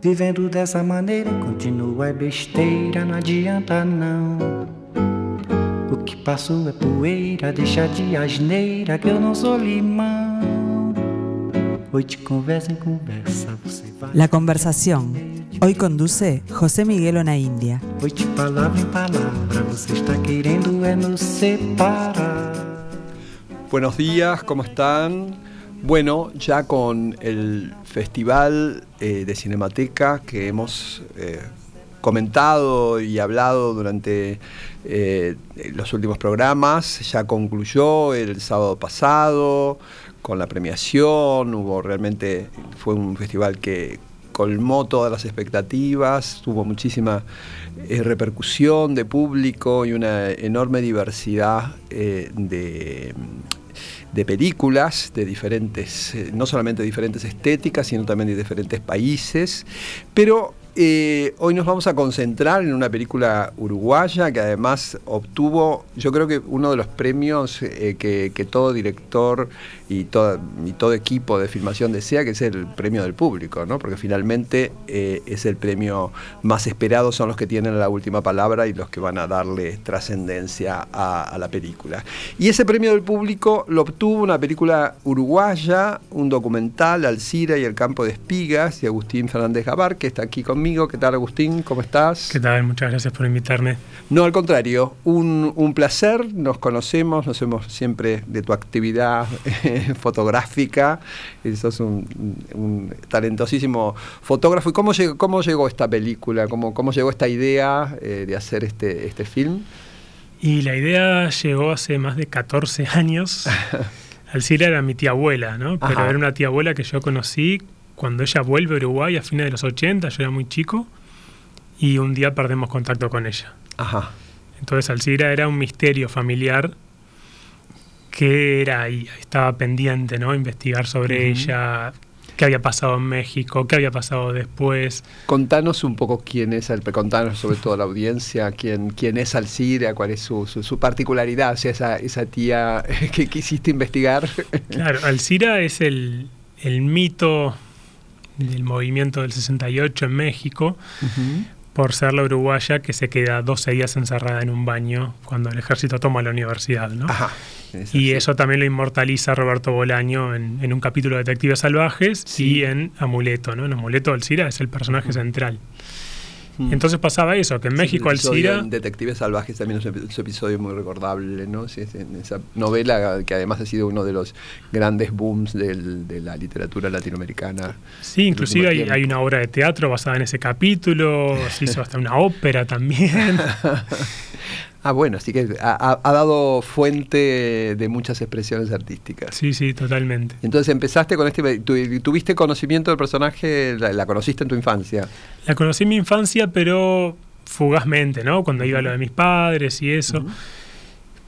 Vivendo dessa maneira, continua é besteira, não adianta não. O que passou é poeira, deixa de asneira que eu não sou limão. Hoy de conversa en conversa, você vai. La conversación. Hoy conduce José Miguel Ona India. Hoy de palavra em palavra, você está querendo é nos separar. Buenos días, ¿cómo están? Bueno, ya con el Festival eh, de Cinemateca que hemos eh, comentado y hablado durante eh, los últimos programas, ya concluyó el sábado pasado con la premiación, hubo realmente, fue un festival que colmó todas las expectativas, tuvo muchísima repercusión de público y una enorme diversidad de de películas de diferentes, eh, no solamente diferentes estéticas, sino también de diferentes países. Pero eh, hoy nos vamos a concentrar en una película uruguaya que además obtuvo, yo creo que uno de los premios eh, que, todo director y, y todo equipo de filmación desea, que es el premio del público, ¿no? porque finalmente eh, es el premio más esperado, son los que tienen la última palabra y los que van a darle trascendencia a, la película. Y ese premio del público lo obtuvo una película uruguaya, un documental, Alcira y el campo de espigas, de Agustín Fernández Gabar, que está aquí conmigo ¿Qué tal, Agustín? ¿Cómo estás? ¿Qué tal? Muchas gracias por invitarme. No, al contrario, un, placer. Nos conocemos, nos vemos siempre de tu actividad fotográfica. Sos un, talentosísimo fotógrafo. ¿Y cómo llegó, cómo llegó esta película? ¿Cómo, cómo llegó esta idea eh, de hacer este, este film? Y la idea llegó hace más de 14 años. Alcira era mi tía abuela, ¿no? Pero era una tía abuela que yo conocí cuando ella vuelve a Uruguay a fines de los 80, yo era muy chico, y un día perdemos contacto con ella. Ajá. Entonces Alcira era un misterio familiar que era ahí, estaba pendiente, ¿no? Investigar sobre ella, qué había pasado en México, qué había pasado después. Contanos un poco quién es, el, contanos sobre todo la audiencia, quién, quién es Alcira, cuál es su, su, particularidad, o sea, esa, esa tía que quisiste investigar. Claro, Alcira es el, el mito del movimiento del 68 en México, por ser la uruguaya que se queda 12 días encerrada en un baño cuando el ejército toma la universidad. ¿no? y eso también lo inmortaliza Roberto Bolaño en, un capítulo de Detectives Salvajes y en Amuleto. ¿no? En Amuleto Alcira es el personaje central. Mm. Entonces pasaba eso, que en México Alcira... En Detectives Salvajes también es un episodio muy recordable, ¿no? en esa novela que además ha sido uno de los grandes booms de la literatura latinoamericana. Sí, inclusive hay, hay, una obra de teatro basada en ese capítulo, se hizo hasta una ópera también. Ah, bueno, así que ha, dado fuente de muchas expresiones artísticas. Sí, sí, totalmente. Entonces empezaste con este, ¿tuviste conocimiento del personaje, la, conociste en tu infancia? La conocí en mi infancia, pero fugazmente, ¿no? Cuando iba a lo de mis padres y eso.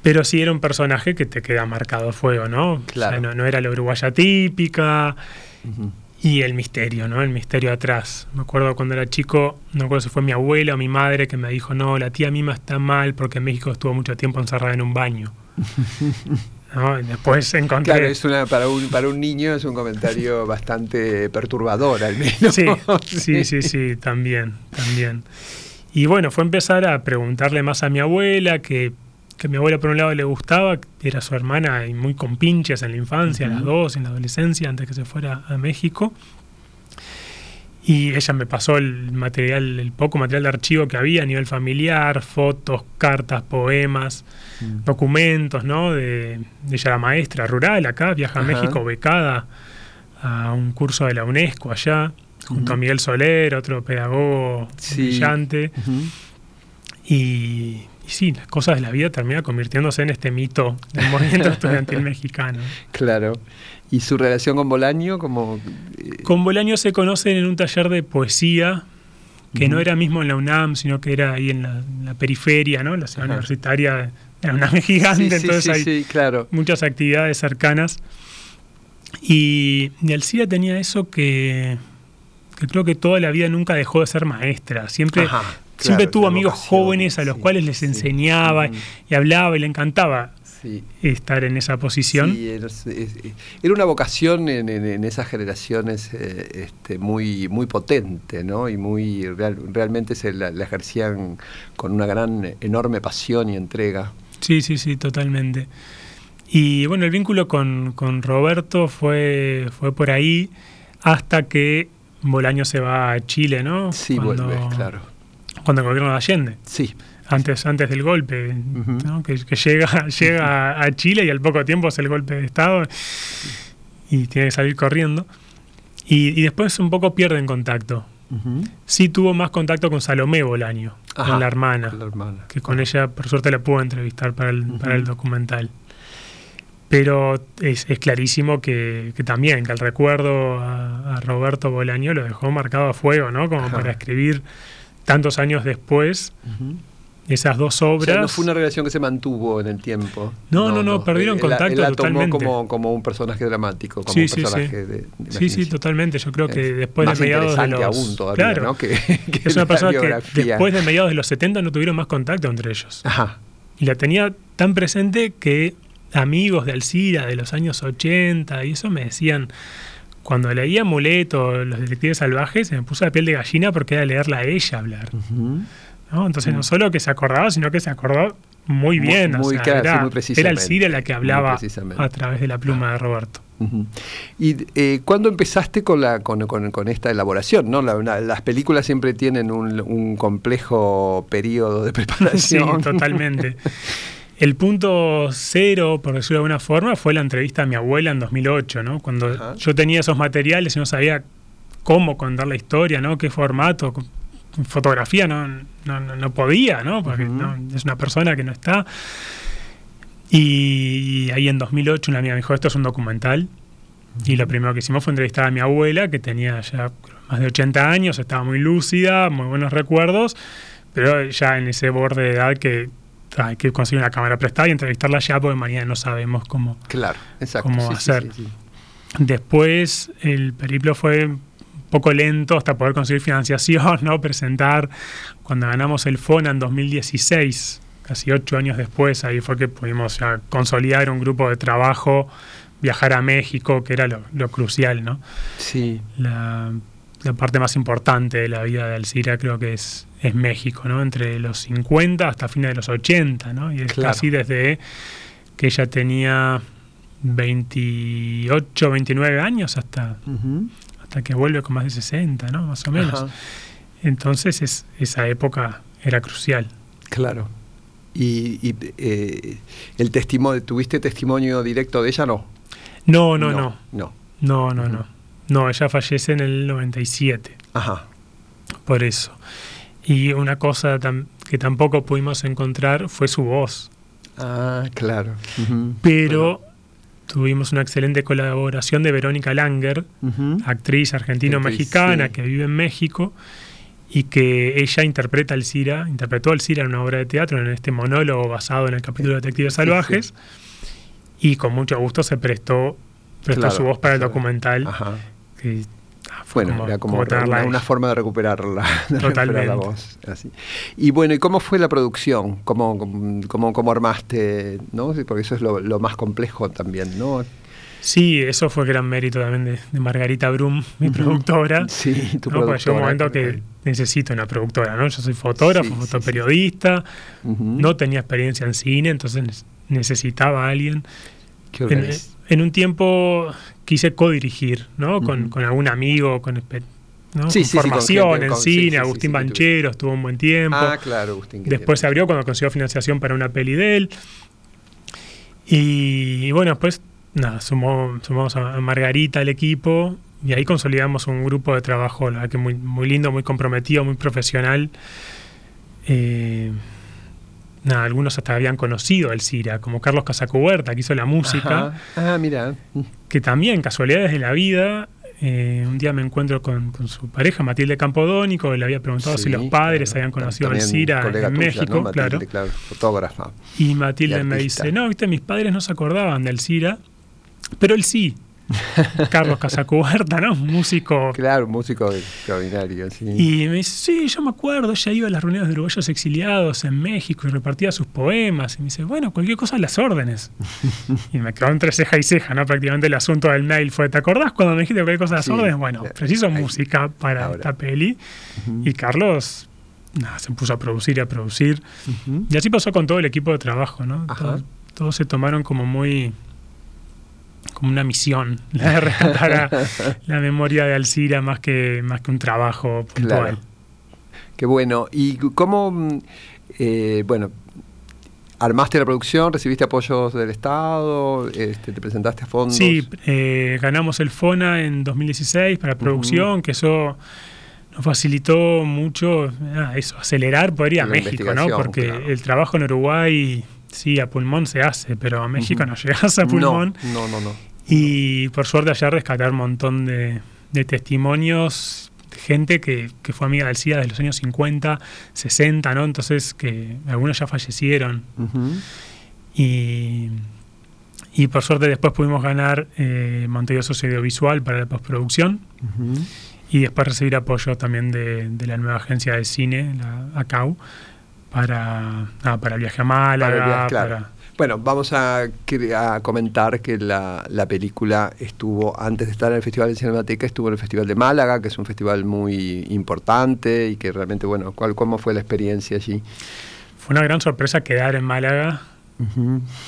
Pero sí era un personaje que te queda marcado a fuego, ¿no? Claro. no, era la uruguaya típica. Y el misterio, ¿no? El misterio atrás. Me acuerdo cuando era chico, no recuerdo si fue mi abuela o mi madre que me dijo, no, la tía Mima está mal porque en México estuvo mucho tiempo encerrada en un baño. ¿No? Y después encontré... Claro, es una, para, un, para un niño es un comentario bastante perturbador al menos. Sí, sí, sí, sí, también, también. Y bueno, fue empezar a preguntarle más a mi abuela, que que mi abuela por un lado le gustaba, era su hermana y muy compinches en la infancia, las dos, en la adolescencia, antes que se fuera a México. Y ella me pasó el material, el poco material de archivo que había a nivel familiar, fotos, cartas, poemas, mm. documentos, ¿no? De, ella era maestra rural acá, viaja a México becada a un curso de la UNESCO allá, junto a Miguel Soler, otro pedagogo brillante. Y y sí, las cosas de la vida terminan convirtiéndose en este mito del movimiento estudiantil mexicano. Claro. ¿Y su relación con Bolaño? Como, eh, Con Bolaño se conocen en un taller de poesía que no era mismo en la UNAM, sino que era ahí en la, periferia, ¿no? La ciudad universitaria era una gigante, entonces hay claro. muchas actividades cercanas. Y, y Alcida tenía eso que, que creo que toda la vida nunca dejó de ser maestra. Siempre Siempre tuvo amigos jóvenes a los cuales les enseñaba y hablaba y le encantaba Sí. estar en esa posición. Sí, era, una vocación en, en- en esas generaciones eh, este, muy, muy potente, ¿no? Y muy real- realmente se la, la ejercían con una gran, enorme pasión y entrega. Sí, sí, sí, totalmente. Y bueno, el vínculo con, con Roberto fue, fue por ahí hasta que Bolaño se va a Chile, ¿no? Sí, Cuando- vuelve, claro. Cuando el gobierno de Allende, Sí, antes, antes del golpe, que, que llega, llega a Chile y al poco tiempo hace el golpe de Estado y tiene que salir corriendo. Y, y después un poco pierden contacto. Sí tuvo más contacto con Salomé Bolaño, Ajá, con la hermana la hermana. que con ella por suerte la pude entrevistar para el, para el Ujú. documental. Pero es, es clarísimo que, que también, que el recuerdo a, a Roberto Bolaño lo dejó marcado a fuego, ¿no? Como Ajá. para escribir tantos años después esas dos O obras. sea, no fue una relación que se mantuvo en el tiempo. No, no, no, perdieron Él- él la- contacto él la tomó totalmente. como, como un personaje dramático, como Sí, un sí, sí. personaje de, de Sí, sí, totalmente. Yo creo que Es después más de mediados de los... aún todavía, claro, ¿no? Que, que es una persona que después de mediados de los 70 no tuvieron más contacto entre ellos. Ajá. Y la tenía tan presente que amigos de Alcira de los años 80 y eso me decían, cuando leía Muleto, Los Detectives Salvajes, se me puso la piel de gallina porque era leerla a ella hablar. Entonces no solo que se acordaba, sino que se acordó muy Muy- bien. o muy sea, claro, sí, era, muy precisamente. era Alcira la que Muy hablaba a través de la pluma de Roberto. ¿Y eh, cuándo empezaste con, la, con, con- con esta elaboración? ¿no? La- una- las películas siempre tienen un, un complejo periodo de Sí, preparación. totalmente. El punto cero, por decirlo de alguna forma, fue la entrevista a mi abuela en 2008, ¿no? Cuando Ajá. yo tenía esos materiales y no sabía cómo contar la historia, ¿no? Qué formato, fotografía no, no, no- podía, ¿no? Porque no, es una persona que no está. Y ahí en 2008 una amiga me dijo, esto es un documental. Y lo primero que hicimos fue entrevistar a mi abuela, que tenía ya más de 80 años, estaba muy lúcida, muy buenos recuerdos, pero ya en ese borde de edad que hay que conseguir una cámara prestada y entrevistarla ya porque mañana no sabemos cómo. Claro, exacto. ¿Cómo sí, hacer? sí, sí. Después el periplo fue un poco lento hasta poder conseguir financiación, ¿no? Presentar. Cuando ganamos el FONA en 2016, casi ocho años después, ahí fue que pudimos ya consolidar un grupo de trabajo, viajar a México, que era lo, lo crucial, ¿no? Sí. La, la parte más importante de la vida de Alcira creo que es, es México, ¿no? Entre los 50 hasta fines de los 80, ¿no? Y es Claro. casi desde que ella tenía 28, 29 años hasta, hasta que vuelve con más de 60, ¿no? Más o menos. Ajá, Entonces es, esa época era crucial. claro. Y, y, eh, el testimonio, ¿tuviste testimonio directo de ella? No. No, no, no. No. No, no, Ujú. no. No, ella fallece en el 97. Ajá. Por eso. Y una cosa tam- que tampoco pudimos encontrar fue su voz. Ah, claro. Pero tuvimos una excelente colaboración de Verónica Langer, actriz argentino-mexicana sí. que vive en México y que ella interpreta a Alcira, interpretó a Alcira en una obra de teatro, en este monólogo basado en el capítulo de Detectives Sí, sí. Salvajes, y con mucho gusto se prestó, prestó Claro, su voz para el documental. Ajá. Que, ah, Bueno, era como, tenerla una, forma de recuperarla, de recuperar la Totalmente. voz. Así. Y bueno, ¿y cómo fue la producción? ¿Cómo, cómo, cómo armaste? ¿no? Porque eso es lo, lo más complejo también, ¿no? Sí, eso fue gran mérito también de, de Margarita Brum, mi productora. Sí, tu ¿no? Porque llegó un productora, momento que necesito una productora, ¿no? Yo soy fotógrafo, Sí, sí, sí. fotoperiodista, no tenía experiencia en cine, entonces ne- necesitaba a alguien. Qué En, organiz- en un tiempo quise codirigir, ¿no? Con, algún amigo, con, espe- ¿no? Sí, con sí, sí, con formación en con- cine, Agustín Banchero estuvo un buen tiempo. Ah, claro, Agustín. Después se abrió cuando consiguió financiación para una peli de él. Y, y bueno, después nada, sumó, sumamos a a Margarita al equipo y ahí consolidamos un grupo de trabajo, la verdad que muy, muy lindo, muy comprometido, muy profesional. Eh, nada, algunos hasta habían conocido al Cira, como Carlos Casacuberta, que hizo la música, Ajá. Ah, mira. que también, casualidades de la vida, eh, un día me encuentro con, con su pareja, Matilde Campodónico, le había preguntado si los padres claro. habían conocido al También Cira colega en tuya, México, ¿no? Matilde, claro. claro, fotógrafa. Y Matilde Y me dice, no, viste, mis padres no se acordaban del Cira, pero él sí. Carlos Casacuberta, ¿no? Músico. Claro, un músico extraordinario, sí. Y me dice, sí, yo me acuerdo, ella iba a las reuniones de uruguayos exiliados en México y repartía sus poemas. Y me dice, bueno, cualquier cosa las órdenes. y me quedó entre ceja y ceja, ¿no? Prácticamente el asunto del mail fue, ¿te acordás cuando me dijiste cualquier cosa las Sí, órdenes? Bueno, eh, preciso música para Ahora. esta peli. Y Carlos, nada, se puso a producir y a producir. Ujú. Y así pasó con todo el equipo de trabajo, ¿no? Todos se tomaron como muy como una misión la de rescatar a la memoria de Alcira más que más que un trabajo puntual. Claro. Qué bueno. ¿Y cómo, mm, eh, bueno, armaste la producción, recibiste apoyos del Estado, este, te presentaste a fondos? Sí, eh, ganamos el FONA en 2016 para producción, que eso nos facilitó mucho ah, eso, acelerar poder ir a La México, ¿no? Porque claro. el trabajo en Uruguay, sí, a pulmón se hace, pero a México Ujú. no llegas a pulmón. No, no, no. no. Y por suerte allá rescatar un montón de, de testimonios, gente que, que fue amiga del SIDA desde los años 50, 60, ¿no? Entonces que algunos ya fallecieron. Ujú. Y, y por suerte después pudimos ganar eh, Montevideo Audiovisual para la postproducción Ujú. y después recibir apoyo también de, de la nueva agencia de cine, la ACAU, para, nada, para el viaje a Málaga. Para el viaje, claro. para- Bueno, vamos a, a comentar que la, la película estuvo, antes de estar en el Festival de Cinemateca, estuvo en el Festival de Málaga, que es un festival muy importante y que realmente, bueno, ¿cuál, ¿cómo fue la experiencia allí? Fue una gran sorpresa quedar en Málaga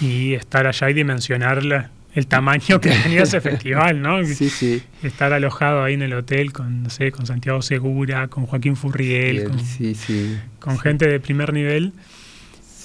y estar allá y dimensionar la- el tamaño que tenía ese festival, ¿no? Sí, sí. Estar alojado ahí en el hotel con, no sé, con Santiago Segura, con Joaquín Furriel, Bien, con, sí, sí. con gente de primer nivel.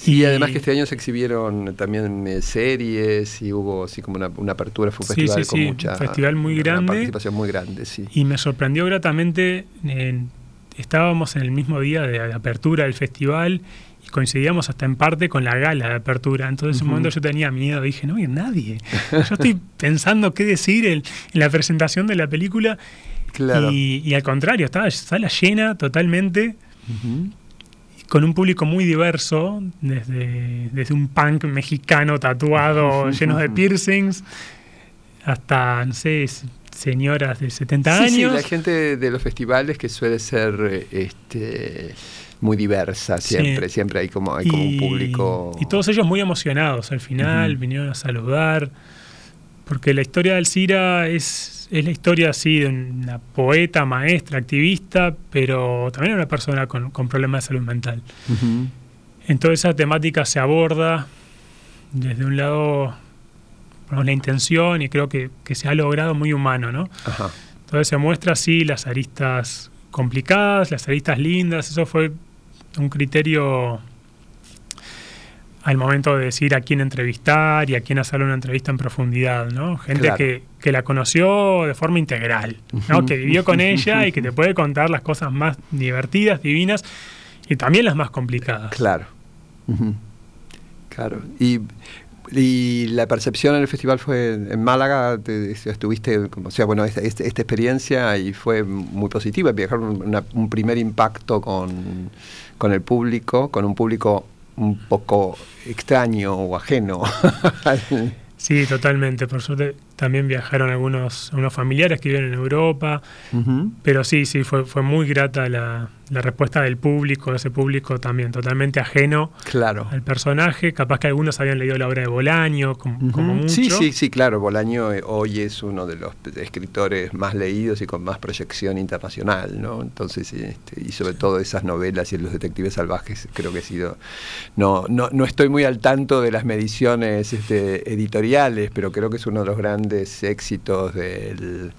Y Y- además que este año se exhibieron también eh, series y hubo así como una, una apertura, fue un Sí, festival sí, con sí, mucha un festival muy una grande. participación muy grande, sí. Y me sorprendió gratamente, en- estábamos en el mismo día de, de apertura del festival y coincidíamos hasta en parte con la gala de apertura. Entonces en Ujú. un momento yo tenía miedo, dije, no hay nadie. Yo estoy pensando qué decir en, en la presentación de la película Claro. y, y al contrario, estaba sala llena totalmente, con un público muy diverso, desde, desde un punk mexicano tatuado lleno de piercings, hasta, no sé, señoras de 70 Sí, sí, años. la gente de los festivales que suele ser este, muy diversa Sí. siempre, siempre hay como, hay como un público... y todos ellos muy emocionados al final, vinieron a saludar, porque la historia de Alcira es, es la historia así de una poeta, maestra, activista, pero también una persona con, con problemas de salud mental. Ujú. En toda esa temática se aborda desde un lado la intención y creo que, que se ha logrado muy humano, ¿no? Ajá. Entonces se muestra así las aristas complicadas, las aristas lindas, eso fue un criterio al momento de decir a quién entrevistar y a quién hacerle una entrevista en profundidad, ¿no? Gente Claro. que, que la conoció de forma integral, ¿no? Que vivió con ella y que te puede contar las cosas más divertidas, divinas y también las más complicadas. Claro. Claro. Y, y la percepción en el festival fue en Málaga, te- estuviste, o sea, bueno, esta, esta- esta experiencia y fue muy positiva, dejar un, una- un primer impacto con, con el público, con un público un poco extraño o ajeno. Sí, totalmente. Por suerte también viajaron algunos, unos familiares que viven en Europa. Pero sí, sí, fue, fue muy grata la, la respuesta del público, ese público también totalmente ajeno Claro. al personaje. Capaz que algunos habían leído la obra de Bolaño, como, como mucho. Sí, sí, sí, claro. Bolaño eh, hoy es uno de los escritores más leídos y con más proyección internacional, ¿no? Entonces, este, y sobre todo esas novelas y los detectives salvajes, creo que ha sido. No, no, no estoy muy al tanto de las mediciones este, editoriales, pero creo que es uno de los grandes éxitos del.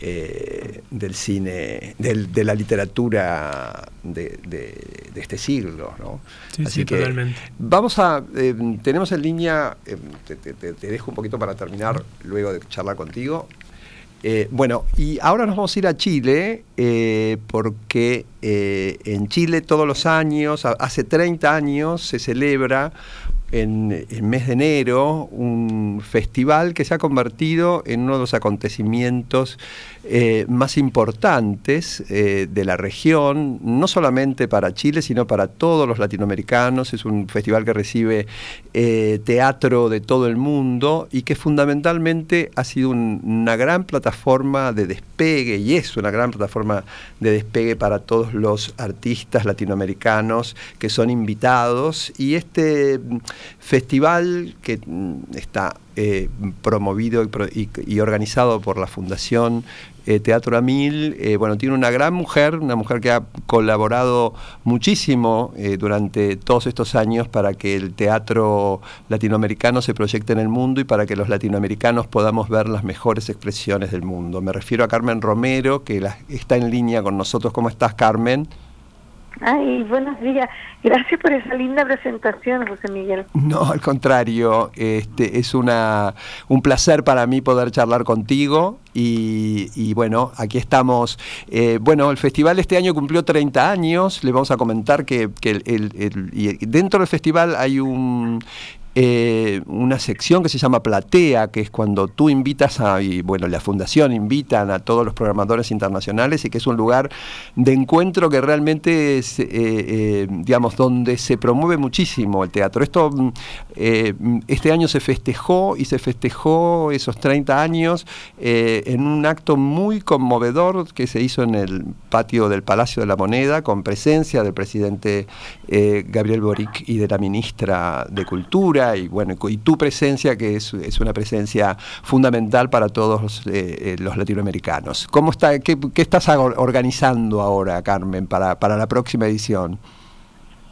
eh, del cine, del- de la literatura de, de- de este siglo, ¿no? Sí, sí, totalmente. Vamos a, eh, tenemos en línea, eh, te, te- te- te dejo un poquito para terminar luego de charlar contigo. Bueno, y ahora nos vamos a ir a Chile, porque en Chile todos los años, hace 30 años, se celebra en el mes de enero un festival que se ha convertido en uno de los acontecimientos eh, más importantes eh, de la región, no solamente para Chile, sino para todos los latinoamericanos. Es un festival que recibe eh, teatro de todo el mundo y que fundamentalmente ha sido una gran plataforma de despegue y es una gran plataforma de despegue para todos los artistas latinoamericanos que son invitados. Y este festival que mm, está promovido y, organizado por la Fundación eh, Teatro a Mil, eh, bueno, tiene una gran mujer, una mujer que ha colaborado muchísimo eh, durante todos estos años para que el teatro latinoamericano se proyecte en el mundo y para que los latinoamericanos podamos ver las mejores expresiones del mundo. Me refiero a Carmen Romero, que está en línea con nosotros. ¿Cómo estás, Carmen? Ay, buenos días. Gracias por esa linda presentación, José Miguel. No, al contrario, este, es una, un placer para mí poder charlar contigo y, bueno, aquí estamos. Eh, bueno, el festival este año cumplió 30 años, le vamos a comentar que, el, dentro del festival hay un eh, una sección que se llama Platea, que es cuando tú invitas a, y bueno, la fundación invitan a todos los programadores internacionales y que es un lugar de encuentro que realmente es, eh, eh, digamos, donde se promueve muchísimo el teatro. Esto, mm, este año se festejó y se festejó esos 30 años en un acto muy conmovedor que se hizo en el patio del Palacio de la Moneda con presencia del presidente Gabriel Boric y de la ministra de Cultura y bueno y tu presencia que es, una presencia fundamental para todos los, eh, eh, latinoamericanos. ¿Cómo está, qué, estás organizando ahora, Carmen, para, para la próxima edición?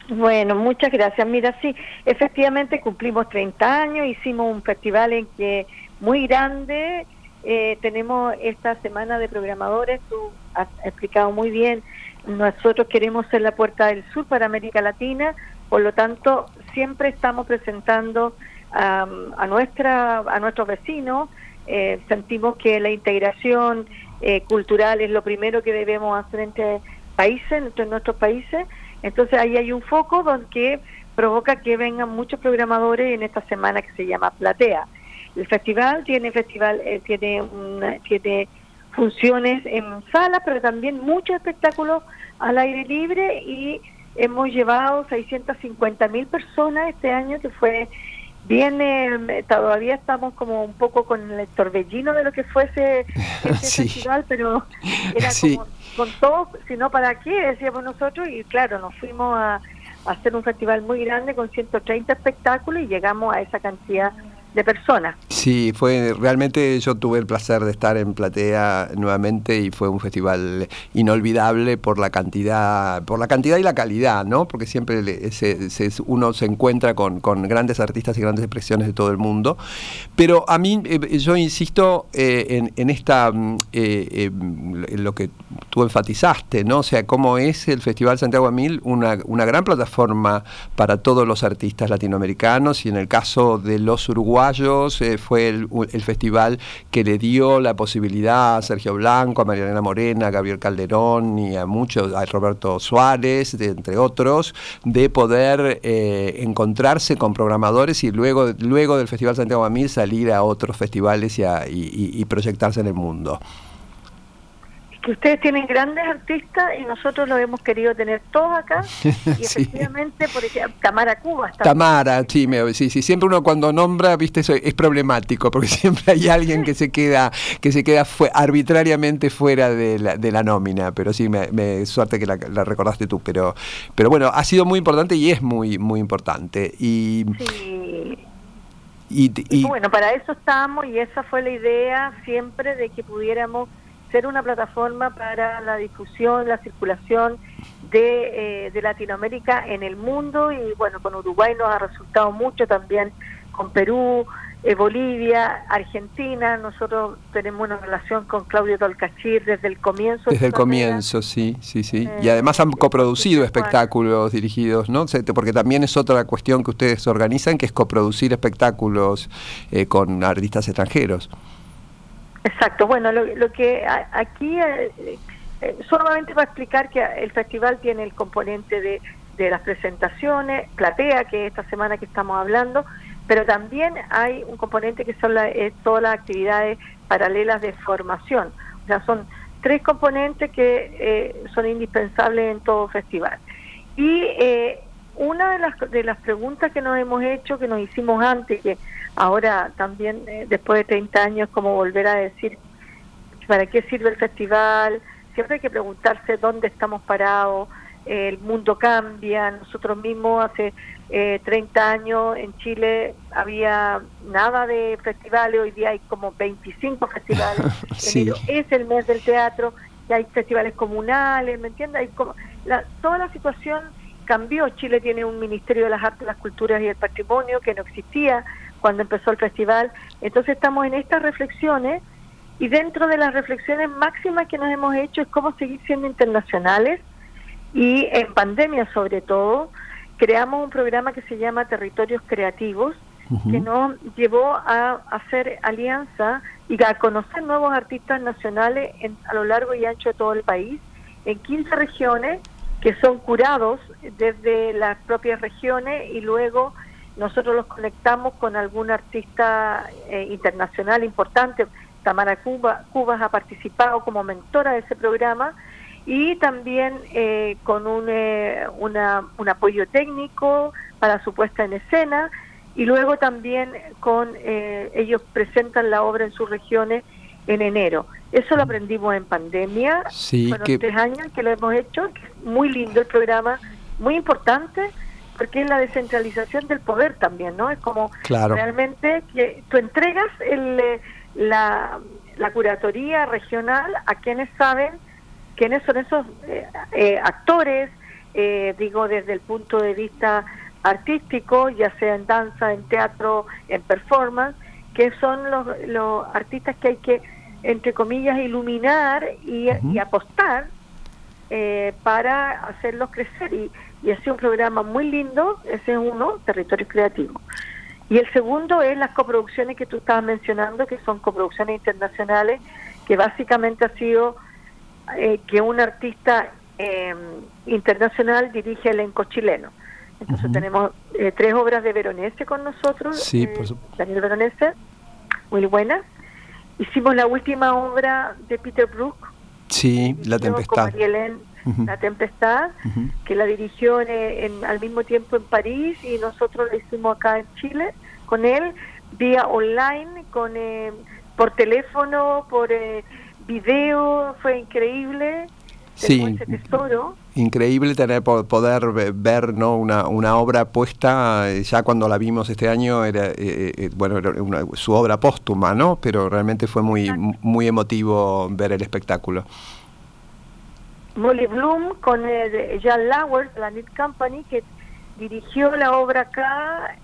Bueno, muchas gracias. Mira, sí, efectivamente cumplimos 30 años, hicimos un festival en que muy grande, eh, tenemos esta semana de programadores, tú has explicado muy bien, nosotros queremos ser la puerta del sur para América Latina, por lo tanto, siempre estamos presentando a, nuestra, a nuestros vecinos. Eh, sentimos que la integración eh, cultural es lo primero que debemos hacer entre países, entre nuestros países. Entonces ahí hay un foco donde provoca que vengan muchos programadores en esta semana que se llama Platea. El festival tiene festival eh, tiene una, tiene funciones en salas, pero también muchos espectáculos al aire libre y hemos llevado 650 mil personas este año, que fue bien, eh, todavía estamos como un poco con el torbellino de lo que fuese este festival, pero era como con todo, si no para qué, decíamos nosotros, y claro, nos fuimos a, a hacer un festival muy grande con 130 espectáculos y llegamos a esa cantidad de personas. Sí, fue realmente yo tuve el placer de estar en Platea nuevamente y fue un festival inolvidable por la cantidad, por la cantidad y la calidad, ¿no? Porque siempre uno se encuentra con, grandes artistas y grandes expresiones de todo el mundo. Pero a mí, eh, yo insisto eh, en, esta, mm, eh, en lo que tú enfatizaste, ¿no? O sea, cómo es el Festival Santiago Mil una, una gran plataforma para todos los artistas latinoamericanos y en el caso de los uruguayos eh, fue el, festival que le dio la posibilidad a Sergio Blanco, a Mariana Morena, a Gabriel Calderón y a muchos, a Roberto Suárez, entre otros, de poder eh, encontrarse con programadores y luego, luego del Festival Santiago Amil salir a otros festivales y proyectarse en el mundo que ustedes tienen grandes artistas y nosotros lo hemos querido tener todos acá. Y efectivamente, por ejemplo, Tamara Cuba. Está Tamara, sí, me, sí, sí. Siempre uno cuando nombra, viste, eso es problemático, porque siempre hay alguien que se queda, que se queda fue, arbitrariamente fuera de la, de la nómina. Pero sí, me, suerte que la, recordaste tú. Pero, pero bueno, ha sido muy importante y es muy, muy importante. Y, sí. y bueno, para eso estamos y esa fue la idea siempre de que pudiéramos ser una plataforma para la difusión, la circulación de, eh, de Latinoamérica en el mundo y bueno, con Uruguay nos ha resultado mucho también, con Perú, eh, Bolivia, Argentina, nosotros tenemos una relación con Claudio Tolcachir desde el comienzo. Desde el comienzo, sí, sí, sí. y además han coproducido espectáculos dirigidos, ¿no? Porque también es otra cuestión que ustedes organizan, que es coproducir espectáculos eh, con artistas extranjeros. Exacto, bueno, lo, que aquí, eh, eh, solamente para explicar que el festival tiene el componente de de las presentaciones, Platea, que es esta semana que estamos hablando, pero también hay un componente que son todas las actividades paralelas de formación. O sea, son tres componentes que eh, son indispensables en todo festival. Y eh, una de las, de las preguntas que nos hemos hecho, que nos hicimos antes, que ahora también eh, después de 30 años, como volver a decir, ¿para qué sirve el festival? Siempre hay que preguntarse dónde estamos parados, el mundo cambia, nosotros mismos hace eh, 30 años en Chile había nada de festivales, hoy día hay como 25 festivales, es el mes del teatro, y hay festivales comunales, ¿me entiendes? Hay como, la, toda la situación cambió, Chile tiene un Ministerio de las Artes, las Culturas y el Patrimonio que no existía cuando empezó el festival, entonces estamos en estas reflexiones y dentro de las reflexiones máximas que nos hemos hecho es cómo seguir siendo internacionales y en pandemia sobre todo, creamos un programa que se llama Territorios Creativos, que nos llevó a hacer alianza y a conocer nuevos artistas nacionales en, a lo largo y ancho de todo el país, en 15 regiones que son curados desde las propias regiones y luego nosotros los conectamos con algún artista eh, internacional importante. Tamara Cuba, Cuba ha participado como mentora de ese programa y también eh, con un, eh, un apoyo técnico para su puesta en escena y luego también con eh, ellos presentan la obra en sus regiones en enero. Eso lo aprendimos en pandemia, sí, fueron tres años que lo hemos hecho, muy lindo el programa, muy importante porque es la descentralización del poder también, ¿no? Es como realmente que tú entregas el, la, la curatoría regional a quienes saben quiénes son esos eh, eh, actores, eh, digo desde el punto de vista artístico, ya sea en danza, en teatro, en performance, que son los, los artistas que hay que, entre comillas, iluminar y, apostar para hacerlos crecer. Y, y ha sido un programa muy lindo, ese es uno, Territorio Creativo. Y el segundo es las coproducciones que tú estabas mencionando, que son coproducciones internacionales, que básicamente ha sido eh, que un artista eh, internacional dirige elenco chileno. Entonces tenemos eh, tres obras de Veronese con nosotros, sí, Daniel Veronese, muy buena. Hicimos la última obra de Peter Brook. Sí, La Tempestad. La Tempestad, que la dirigió en, al mismo tiempo en París y nosotros la hicimos acá en Chile con él, vía online, con por teléfono, por video, fue increíble. Sí, increíble tener poder ver ¿no? una, una obra puesta, eh, ya cuando la vimos este año, era, eh, eh, bueno, era su obra póstuma, ¿no? pero realmente fue muy, muy emotivo ver el espectáculo. Molly Bloom con eh, Jan Lauer, la Need Company, que dirigió la obra acá,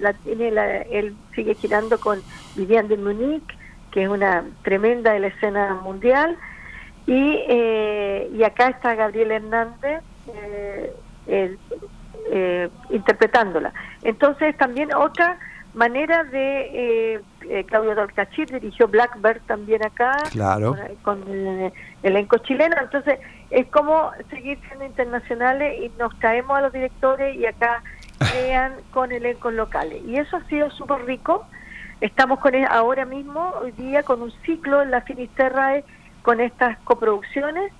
la, tiene él sigue girando con Vivian de Munich que es una tremenda de la escena mundial. Y, eh, y acá está Gabriel Hernández eh, eh, interpretándola. Entonces también otra manera de Claudio Dolcachir dirigió Blackbird también acá claro. con, el elenco chileno entonces es como seguir siendo internacionales y nos traemos a los directores y acá crean con elencos locales y eso ha sido súper rico Estamos con ahora mismo, hoy día, con un ciclo en la Finisterrae con estas coproducciones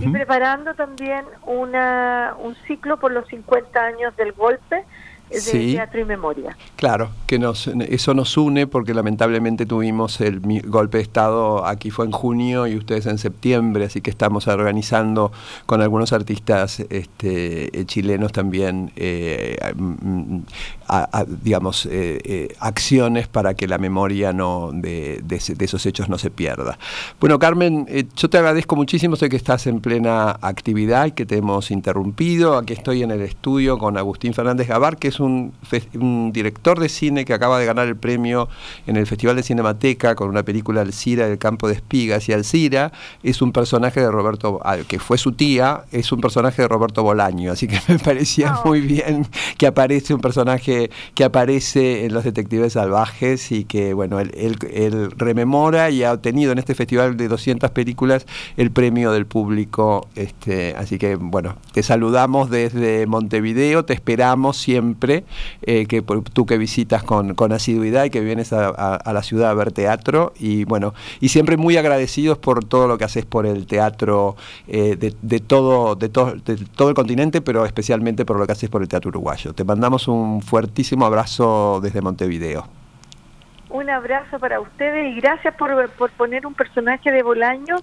y preparando también una, un ciclo por los 50 años del golpe de teatro y memoria. Claro, que nos, eso nos une porque lamentablemente tuvimos el golpe de Estado, aquí fue en junio y ustedes en septiembre, así que estamos organizando con algunos artistas este, eh, chilenos también, eh, mm, digamos, eh, acciones para que la memoria no de, esos hechos no se pierda. Bueno, Carmen, yo te agradezco muchísimo, sé que estás en plena actividad y que te hemos interrumpido. Aquí estoy en el estudio con Agustín Fernández Gavar, que es un, director de cine que acaba de ganar el premio en el Festival de Cinemateca con una película Alcira del campo de espigas. Y Alcira es un personaje de Roberto, que fue su tía, es un personaje de Roberto Bolaño. Así que me parecía muy bien que aparece un personaje que aparece en Los Detectives Salvajes y que, bueno, él, él rememora y ha obtenido en este festival de 200 películas el premio del público. Este, así que, bueno, te saludamos desde Montevideo, te esperamos siempre, eh, que tú que visitas con, asiduidad y que vienes a, la ciudad a ver teatro. Y bueno, y siempre muy agradecidos por todo lo que haces por el teatro eh, de, todo, de, todo, de todo el continente, pero especialmente por lo que haces por el teatro uruguayo. Te mandamos un fuertísimo abrazo desde Montevideo. Un abrazo para ustedes y gracias por, por poner un personaje de Bolaño.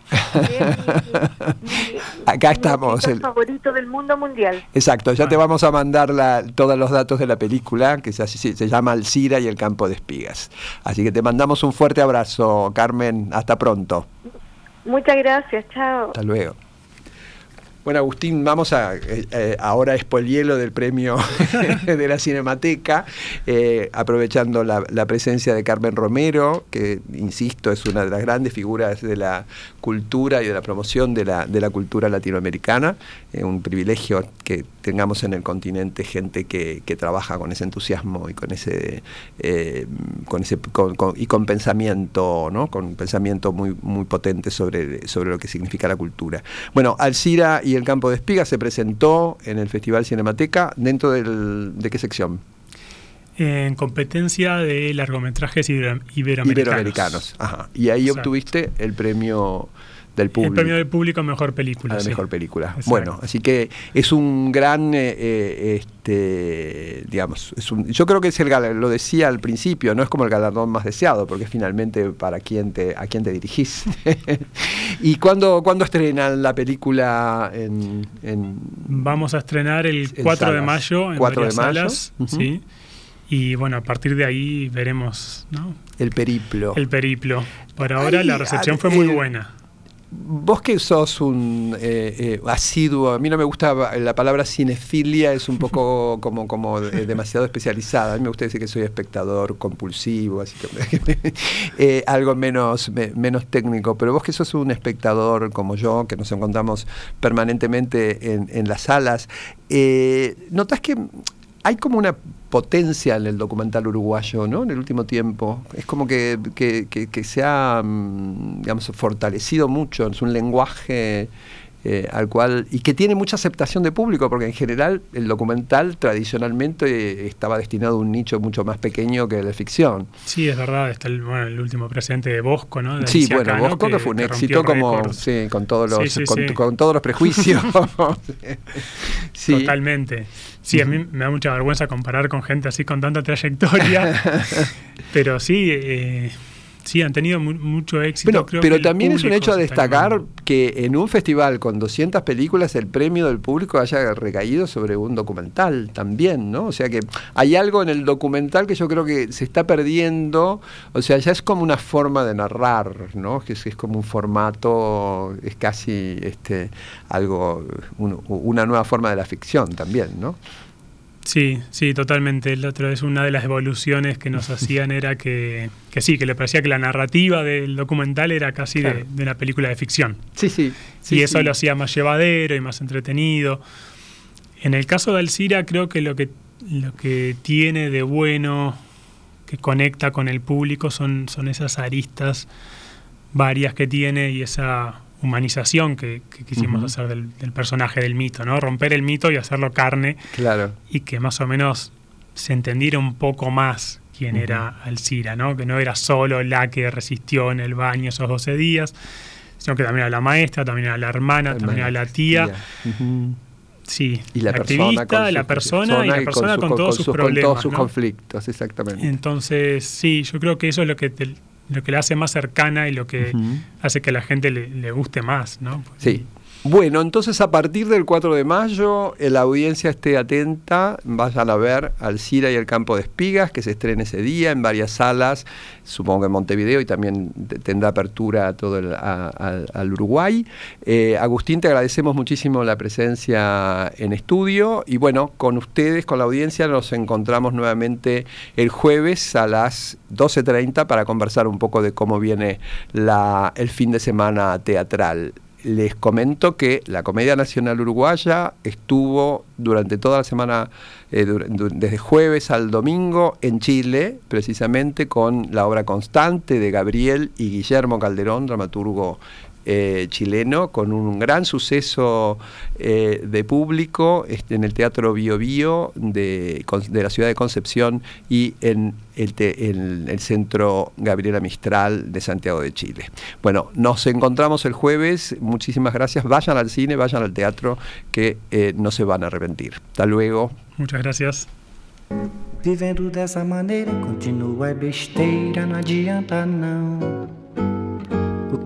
Acá estamos. El favorito del mundo mundial. Exacto, ya te vamos a mandar todos los datos de la película, que se, se llama Alcira y el campo de espigas. Así que te mandamos un fuerte abrazo, Carmen. Hasta pronto. Muchas gracias, chao. Hasta luego. Bueno, Agustín, vamos a eh, eh, ahora expo el hielo del premio de la Cinemateca, eh, aprovechando la, presencia de Carmen Romero, que, insisto, es una de las grandes figuras de la cultura y de la promoción de la, de la cultura latinoamericana. un privilegio que tengamos en el continente gente que, trabaja con ese entusiasmo y con ese, con ese y con pensamiento, ¿no? con pensamiento muy, muy potente sobre, sobre lo que significa la cultura. Bueno, Alcira y el campo de espigas se presentó en el Festival Cinemateca dentro del, de qué sección? En competencia de largometrajes iberoamericanos. Iberoamericanos, ajá. Y ahí obtuviste el premio del público. El premio del público mejor película. A mejor película. Bueno, así que es un gran, eh, eh, este, digamos, es un, yo creo que es el lo decía al principio, no es como el galardón más deseado, porque es finalmente para quién te, a quién te dirigís. ¿Y cuándo, cuándo estrenan la película en, Vamos a estrenar el 4 de mayo en 4 de mayo. salas, sí. Y bueno, a partir de ahí veremos, ¿no? El periplo. El periplo. Por ahora la recepción fue muy buena. Vos que sos un eh, eh, asiduo, a mí no me gusta la palabra cinefilia, es un poco como, como eh, demasiado especializada. A mí me gusta decir que soy espectador compulsivo, así que algo menos, menos técnico. Pero vos que sos un espectador como yo, que nos encontramos permanentemente en, en las salas, ¿notas que hay como una potencia en el documental uruguayo, ¿no? En el último tiempo. Es como que, se ha, mm, digamos, fortalecido mucho. Es un lenguaje eh, al cual. y que tiene mucha aceptación de público, porque en general el documental tradicionalmente estaba destinado a un nicho mucho más pequeño que la ficción. Sí, es verdad. Está el, bueno, el último presidente de Bosco, ¿no? sí, bueno, Bosco que, fue un éxito como. Sí, con todos los, con, todos los prejuicios. Totalmente. Sí, a mí me da mucha vergüenza comparar con gente así con tanta trayectoria, pero sí, eh, sí, han tenido mucho éxito. pero también es un hecho a destacar que en un festival con 200 películas el premio del público haya recaído sobre un documental también, ¿no? O sea que hay algo en el documental que yo creo que se está perdiendo, o sea, ya es como una forma de narrar, ¿no? Que es, es como un formato, es casi este, algo, una nueva forma de la ficción también, ¿no? Sí, sí, totalmente. La otra vez una de las evoluciones que nos hacían era que, que sí, que le parecía que la narrativa del documental era casi de, una película de ficción. Sí, sí. y eso lo hacía más llevadero y más entretenido. En el caso de Alcira creo que lo que, lo que tiene de bueno, que conecta con el público, son, son esas aristas varias que tiene y esa humanización que, quisimos hacer del, personaje del mito, ¿no? Romper el mito y hacerlo carne. Claro. Y que más o menos se entendiera un poco más quién era Alcira, ¿no? Que no era solo la que resistió en el baño esos 12 días, sino que también era la maestra, también era la hermana, también era la tía. Sí, y la, activista, la persona y la persona con, todos sus, problemas. Con todos sus conflictos, exactamente. Entonces, sí, yo creo que eso es lo que te, lo que la hace más cercana y lo que hace que a la gente le, guste más, ¿no? sí. Bueno, entonces a partir del 4 de mayo, eh, la audiencia esté atenta, vayan a ver Alcira y el Campo de Espigas, que se estrena ese día en varias salas, supongo que en Montevideo y también tendrá apertura a todo el, al Uruguay. Eh, Agustín, te agradecemos muchísimo la presencia en estudio y bueno, con ustedes, con la audiencia, nos encontramos nuevamente el jueves a las 12.30 para conversar un poco de cómo viene la, el fin de semana teatral les comento que la Comedia Nacional Uruguaya estuvo durante toda la semana, eh, desde jueves al domingo, en Chile, precisamente con la obra constante de Gabriel y Guillermo Calderón, dramaturgo eh, chileno, con un gran suceso eh, de público este, en el Teatro Bio Bio de, la ciudad de Concepción y en el, el, Centro Gabriela Mistral de Santiago de Chile. Bueno, nos encontramos el jueves, muchísimas gracias, vayan al cine, vayan al teatro, que eh, no se van a arrepentir. Hasta luego. Muchas gracias. Vivendo dessa maneira, continua besteira, não adianta não.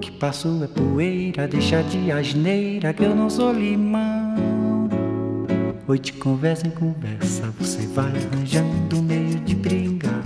Que passou é poeira, deixa de asneira que eu não sou limão. Hoje conversa em conversa, você vai arranjando meio de brincar.